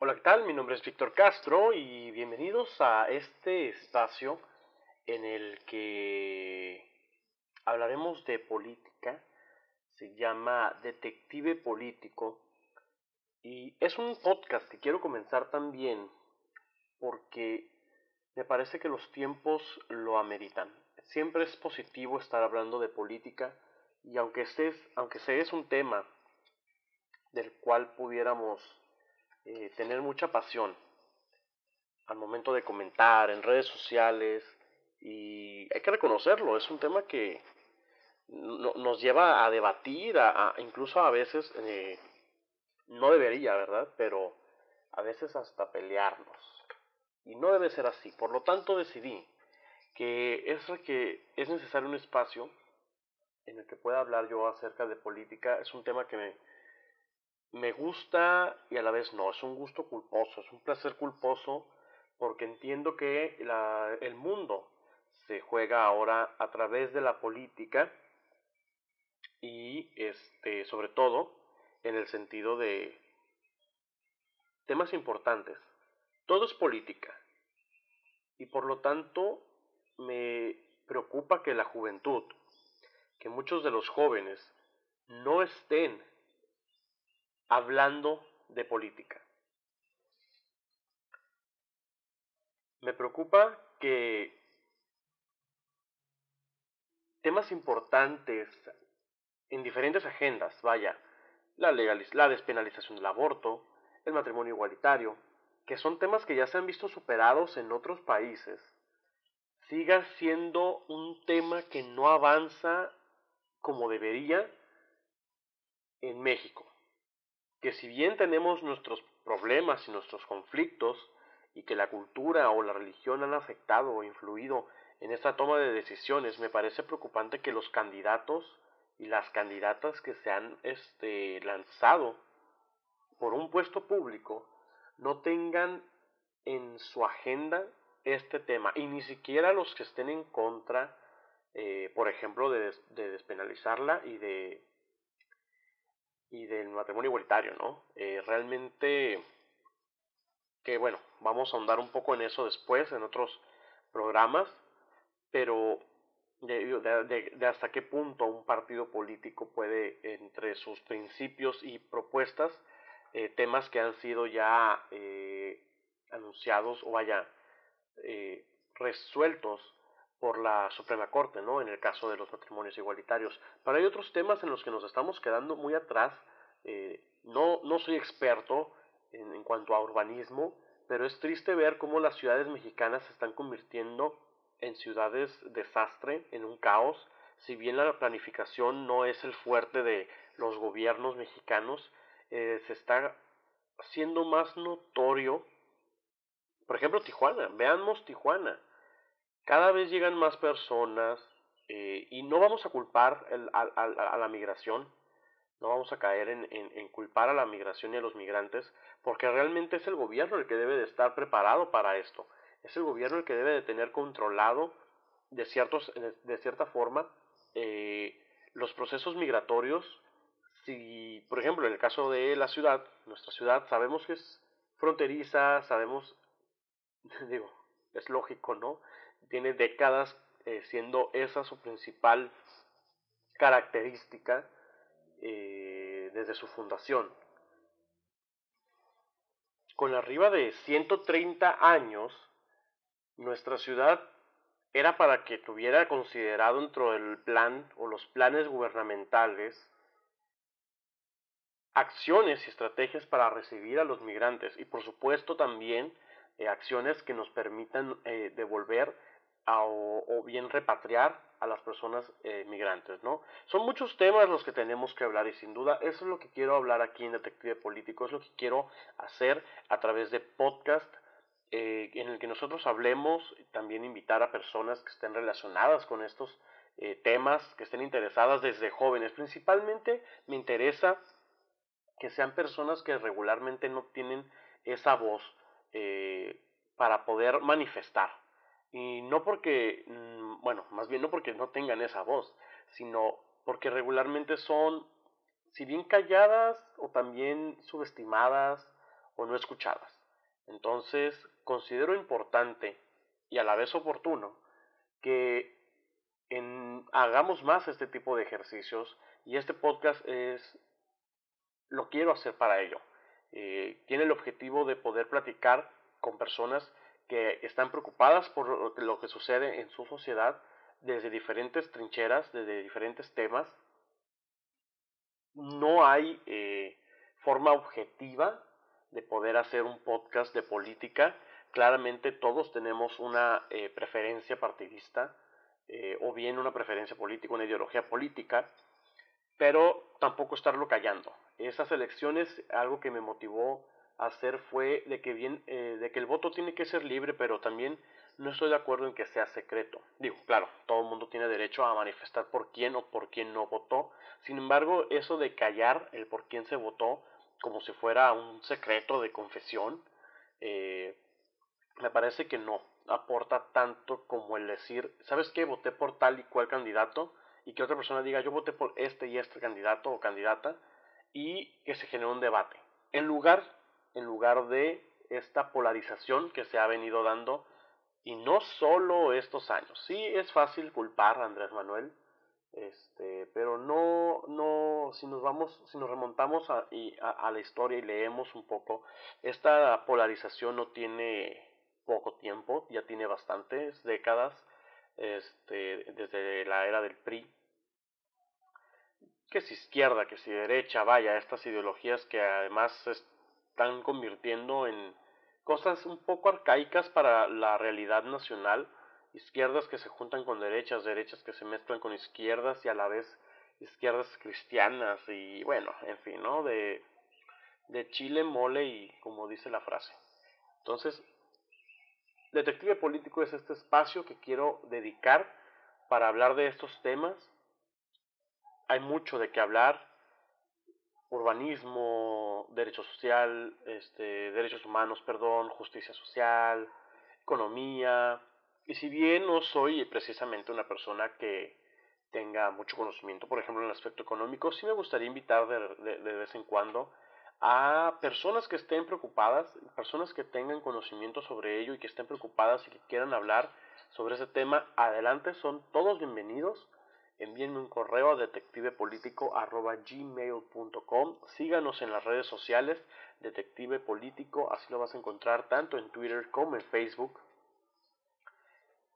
Hola, ¿qué tal? Mi nombre es Víctor Castro y bienvenidos a este espacio en el que hablaremos de política. Se llama Detective Político y es un podcast que quiero comenzar también porque me parece que los tiempos lo ameritan. Siempre es positivo estar hablando de política y aunque, estés, aunque se es un tema del cual pudiéramos eh, tener mucha pasión al momento de comentar en redes sociales y hay que reconocerlo, es un tema que nos lleva a debatir, a, incluso a veces, eh, no debería, ¿verdad? Pero a veces hasta pelearnos. Y no debe ser así. Por lo tanto decidí que es, que es necesario un espacio en el que pueda hablar yo acerca de política. Es un tema que me, me gusta y a la vez no, es un gusto culposo, es un placer culposo porque entiendo que la, el mundo se juega ahora a través de la política y este sobre todo en el sentido de temas importantes. Todo es política y por lo tanto me preocupa que la juventud, que muchos de los jóvenes no estén hablando de política. Me preocupa que temas importantes en diferentes agendas, vaya, la, la despenalización del aborto, el matrimonio igualitario, que son temas que ya se han visto superados en otros países, siga siendo un tema que no avanza como debería en México que si bien tenemos nuestros problemas y nuestros conflictos, y que la cultura o la religión han afectado o influido en esta toma de decisiones, me parece preocupante que los candidatos y las candidatas que se han este, lanzado por un puesto público no tengan en su agenda este tema y ni siquiera los que estén en contra, eh, por ejemplo, de despenalizarla y de y del matrimonio igualitario, ¿no? Eh, realmente, que bueno, vamos a ahondar un poco en eso después, en otros programas, pero de, hasta qué punto un partido político puede, entre sus principios y propuestas, eh, temas que han sido ya eh, anunciados o vaya eh, resueltos por la Suprema Corte, ¿no? En el caso de los matrimonios igualitarios. Pero hay otros temas en los que nos estamos quedando muy atrás. Eh, no, no soy experto en, cuanto a urbanismo, pero es triste ver cómo las ciudades mexicanas se están convirtiendo en ciudades desastre, en un caos. Si bien la planificación no es el fuerte de los gobiernos mexicanos, eh, se está haciendo más notorio. Por ejemplo, Tijuana. Veamos Tijuana cada vez llegan más personas eh, y no vamos a culpar a, la migración, no vamos a caer en, culpar a la migración y a los migrantes, porque realmente es el gobierno el que debe de estar preparado para esto, es el gobierno el que debe de tener controlado de, ciertos, de cierta forma eh, los procesos migratorios. Si, por ejemplo, en el caso de la ciudad, nuestra ciudad, sabemos que es fronteriza, sabemos, digo, es lógico, ¿no? Tiene décadas eh, siendo esa su principal característica eh, desde su fundación. Con arriba de 130 años, nuestra ciudad era para que tuviera considerado dentro del plan o los planes gubernamentales acciones y estrategias para recibir a los migrantes y por supuesto también eh, acciones que nos permitan devolver o, bien repatriar a las personas eh, migrantes, ¿no? Son muchos temas los que tenemos que hablar y sin duda eso es lo que quiero hablar aquí en Detective Político, es lo que quiero hacer a través de podcast eh, en el que nosotros hablemos, también invitar a personas que estén relacionadas con estos eh, temas, que estén interesadas desde jóvenes. Principalmente me interesa que sean personas que regularmente no tienen esa voz para poder manifestar, y no porque, mm, bueno, más bien no porque no tengan esa voz, sino porque regularmente son, si bien calladas o también subestimadas o no escuchadas. Entonces, considero importante y a la vez oportuno que hagamos más este tipo de ejercicios y este podcast es lo quiero hacer para ello. Eh, tiene el objetivo de poder platicar con personas que están preocupadas por lo que sucede en su sociedad desde diferentes trincheras, desde diferentes temas. No hay eh, forma objetiva de poder hacer un podcast de política. Claramente todos tenemos una eh, preferencia partidista eh, o bien una preferencia política, una ideología política, pero tampoco estarlo callando. Esas elecciones, algo que me motivó hacer fue de que, bien, eh, de que el voto tiene que ser libre, pero también no estoy de acuerdo en que sea secreto. Digo, claro, todo el mundo tiene derecho a manifestar por quién o por quién no votó. Sin embargo, eso de callar el por quién se votó como si fuera un secreto de confesión, eh, me parece que no aporta tanto como el decir, ¿sabes qué? Voté por tal y cual candidato y que otra persona diga, yo voté por este y este candidato o candidata y que se genere un debate. En lugar, en lugar de esta polarización que se ha venido dando y no solo estos años. Sí es fácil culpar a Andrés Manuel, este, pero no, no, si nos vamos, si nos remontamos a, a la historia y leemos un poco, esta polarización no tiene poco tiempo, ya tiene bastantes décadas, este, desde la era del PRI, que si izquierda, que si derecha, vaya, estas ideologías que además están convirtiendo en cosas un poco arcaicas para la realidad nacional, izquierdas que se juntan con derechas, derechas que se mezclan con izquierdas y a la vez izquierdas cristianas y bueno, en fin, ¿no? De, de chile, mole y como dice la frase. Entonces, Detective Político es este espacio que quiero dedicar para hablar de estos temas. Hay mucho de qué hablar. Urbanismo, derecho social, este, derechos humanos, perdón, justicia social, economía. Y si bien no soy precisamente una persona que tenga mucho conocimiento, por ejemplo, en el aspecto económico, sí me gustaría invitar de, de vez en cuando a personas que estén preocupadas, personas que tengan conocimiento sobre ello y que estén preocupadas y que quieran hablar sobre ese tema, adelante, son todos bienvenidos. Envíenme un correo a detectivepolitico.gmail.com Síganos en las redes sociales, Detective Político, así lo vas a encontrar tanto en Twitter como en Facebook.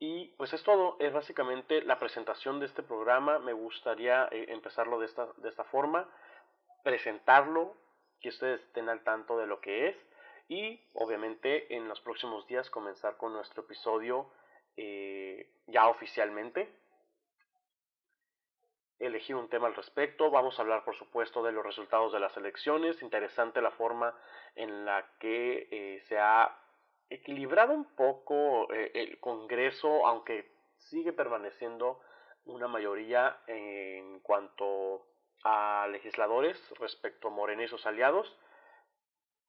Y pues es todo, es básicamente la presentación de este programa. Me gustaría eh, empezarlo de esta, de esta forma, presentarlo, que ustedes estén al tanto de lo que es y obviamente en los próximos días comenzar con nuestro episodio eh, ya oficialmente. Elegir un tema al respecto, vamos a hablar por supuesto de los resultados de las elecciones, interesante la forma en la que eh, se ha equilibrado un poco eh, el Congreso, aunque sigue permaneciendo una mayoría en cuanto a legisladores respecto a Morena y sus aliados.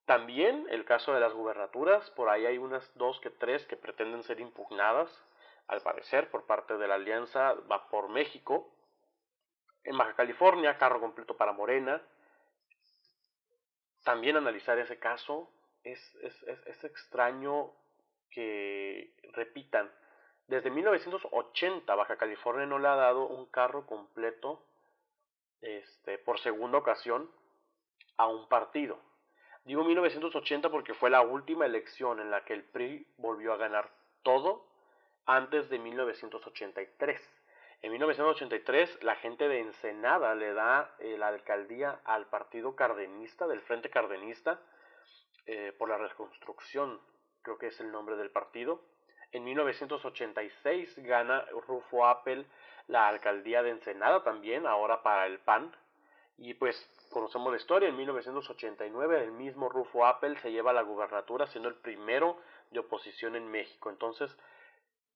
También el caso de las gubernaturas, por ahí hay unas dos que tres que pretenden ser impugnadas, al parecer, por parte de la alianza va por México. En Baja California, carro completo para Morena. También analizar ese caso es, es, es, es extraño que repitan. Desde 1980 Baja California no le ha dado un carro completo este, por segunda ocasión a un partido. Digo 1980 porque fue la última elección en la que el PRI volvió a ganar todo antes de 1983. En 1983 la gente de Ensenada le da eh, la alcaldía al partido cardenista, del Frente Cardenista, eh, por la reconstrucción, creo que es el nombre del partido. En 1986 gana Rufo Appel la alcaldía de Ensenada también, ahora para el PAN. Y pues conocemos la historia, en 1989 el mismo Rufo Appel se lleva la gubernatura siendo el primero de oposición en México. Entonces,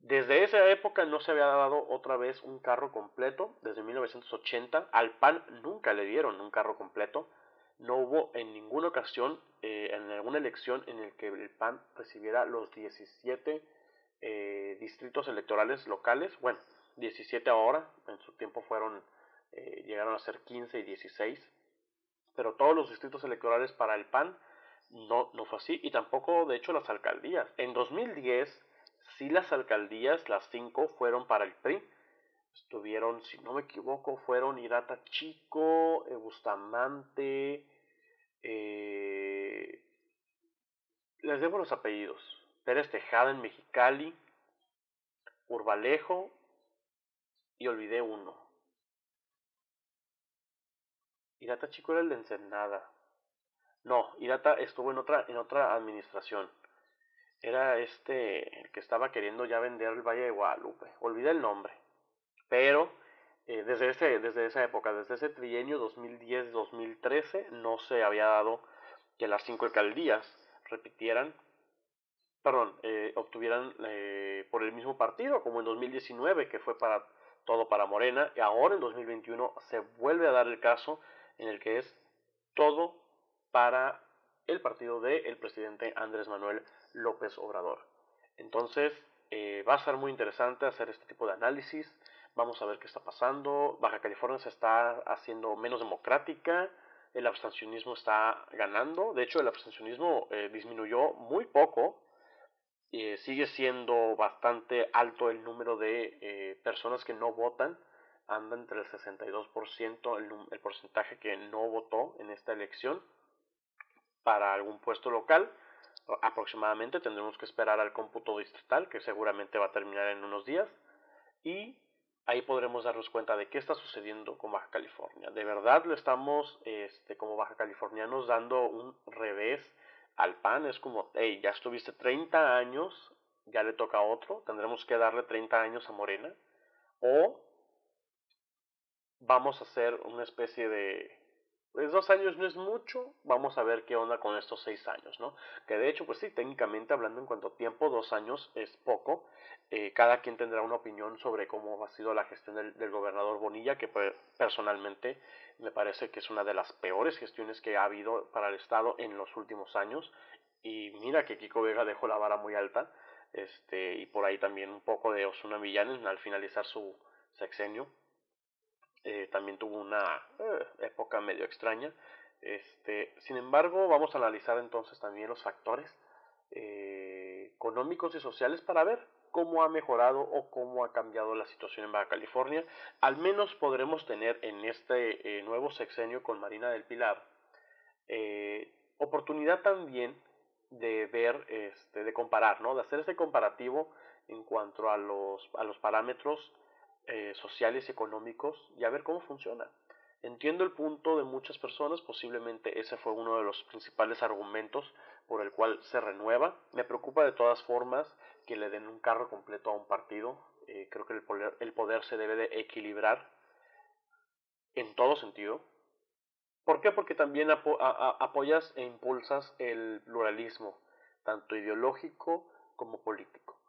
desde esa época no se había dado otra vez un carro completo, desde 1980. Al PAN nunca le dieron un carro completo. No hubo en ninguna ocasión, eh, en alguna elección, en el que el PAN recibiera los 17 eh, distritos electorales locales. Bueno, 17 ahora, en su tiempo fueron, eh, llegaron a ser 15 y 16, pero todos los distritos electorales para el PAN no, no fue así. Y tampoco, de hecho, las alcaldías. En 2010, sí las alcaldías, las cinco, fueron para el PRI. Estuvieron, si no me equivoco, fueron Irata Chico, eh, Bustamante, eh, les debo los apellidos. Pérez Tejada en Mexicali, Urbalejo y olvidé uno. Irata Chico era el de Ensenada. No, Irata estuvo en otra, en otra administración. Era este el que estaba queriendo ya vender el Valle de Guadalupe. Olvidé el nombre. Pero eh, desde, ese, desde esa época, desde ese trienio 2010-2013, no se había dado que las cinco alcaldías repitieran, perdón, eh, obtuvieran eh, por el mismo partido, como en 2019, que fue para todo para Morena, y ahora en 2021 se vuelve a dar el caso en el que es todo para el partido del el presidente Andrés Manuel López Obrador. Entonces, eh, va a ser muy interesante hacer este tipo de análisis. Vamos a ver qué está pasando. Baja California se está haciendo menos democrática. El abstencionismo está ganando. De hecho, el abstencionismo eh, disminuyó muy poco. Eh, sigue siendo bastante alto el número de personas que no votan anda entre el 62% el, el porcentaje que no votó en esta elección para algún puesto local. Aproximadamente tendremos que esperar al cómputo distrital, que seguramente va a terminar en unos días. Y ahí podremos darnos cuenta de qué está sucediendo con Baja California. De verdad le estamos, este, como Baja Californianos, dando un revés al PAN. Es como, hey, ya estuviste 30 años, ya le toca a otro, tendremos que darle 30 años a Morena. O vamos a hacer una especie de... Pues dos años no es mucho, vamos a ver qué onda con estos seis años, ¿no? Que de hecho, pues sí, técnicamente hablando en cuanto a tiempo, dos años es poco. Eh, cada quien tendrá una opinión sobre cómo ha sido la gestión del, gobernador Bonilla, que personalmente me parece que es una de las peores gestiones que ha habido para el Estado en los últimos años. Y mira que Kiko Vega dejó la vara muy alta, este, y por ahí también un poco de Osuna Millán al finalizar su sexenio eh, también tuvo una eh, época medio extraña. Este, sin embargo, vamos a analizar entonces también los factores eh, económicos y sociales para ver cómo ha mejorado o cómo ha cambiado la situación en Baja California. Al menos podremos tener en este nuevo sexenio con Marina del Pilar oportunidad también de ver, este, de comparar, ¿no? De hacer ese comparativo en cuanto a los, a los parámetros eh, sociales y económicos y a ver cómo funciona. Entiendo el punto de muchas personas, posiblemente ese fue uno de los principales argumentos por el cual se renueva. Me preocupa de todas formas que le den un carro completo a un partido. Eh, creo que el poder, el poder se debe de equilibrar en todo sentido. ¿Por qué? Porque también apoyas e impulsas el pluralismo, tanto ideológico como político.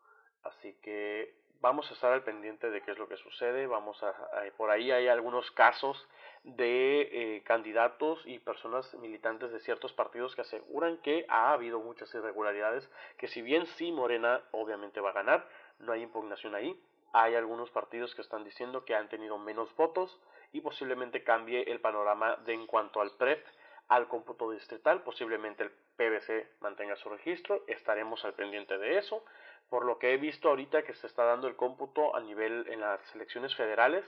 Así que vamos a estar al pendiente de qué es lo que sucede. Vamos a, por ahí hay algunos casos de eh, candidatos y personas militantes de ciertos partidos que aseguran que ha habido muchas irregularidades, que si bien sí Morena obviamente va a ganar, no hay impugnación ahí. Hay algunos partidos que están diciendo que han tenido menos votos y posiblemente cambie el panorama de en cuanto al PREP al cómputo distrital, posiblemente el PBC mantenga su registro, estaremos al pendiente de eso por lo que he visto ahorita que se está dando el cómputo a nivel en las elecciones federales,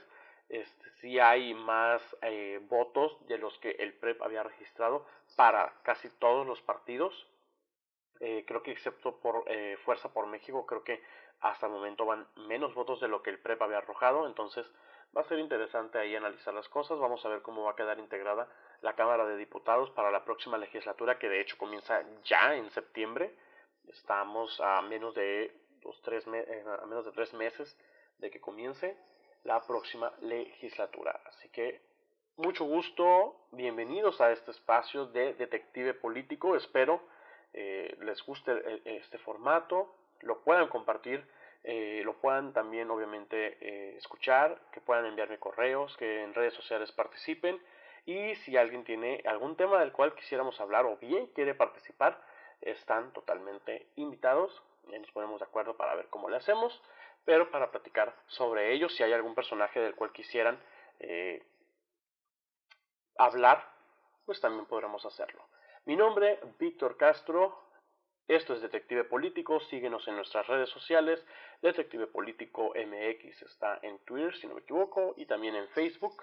este, sí hay más eh, votos de los que el PREP había registrado para casi todos los partidos. Eh, creo que excepto por eh, Fuerza por México, creo que hasta el momento van menos votos de lo que el PREP había arrojado. Entonces va a ser interesante ahí analizar las cosas. Vamos a ver cómo va a quedar integrada la Cámara de Diputados para la próxima legislatura, que de hecho comienza ya en septiembre. Estamos a menos de tres eh, a menos de tres meses de que comience la próxima legislatura. Así que mucho gusto, bienvenidos a este espacio de Detective Político. Espero eh, les guste eh, este formato, lo puedan compartir, lo puedan también obviamente escuchar, que puedan enviarme correos, que en redes sociales participen. Y si alguien tiene algún tema del cual quisiéramos hablar o bien quiere participar, están totalmente invitados. Y nos ponemos de acuerdo para ver cómo le hacemos, pero para platicar sobre ellos, si hay algún personaje del cual quisieran eh, hablar, pues también podremos hacerlo. Mi nombre, Víctor Castro. Esto es Detective Político. Síguenos en nuestras redes sociales. Detective Político MX está en Twitter, si no me equivoco, y también en Facebook.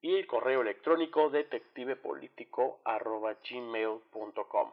Y el correo electrónico detectivepolitico.gmail.com.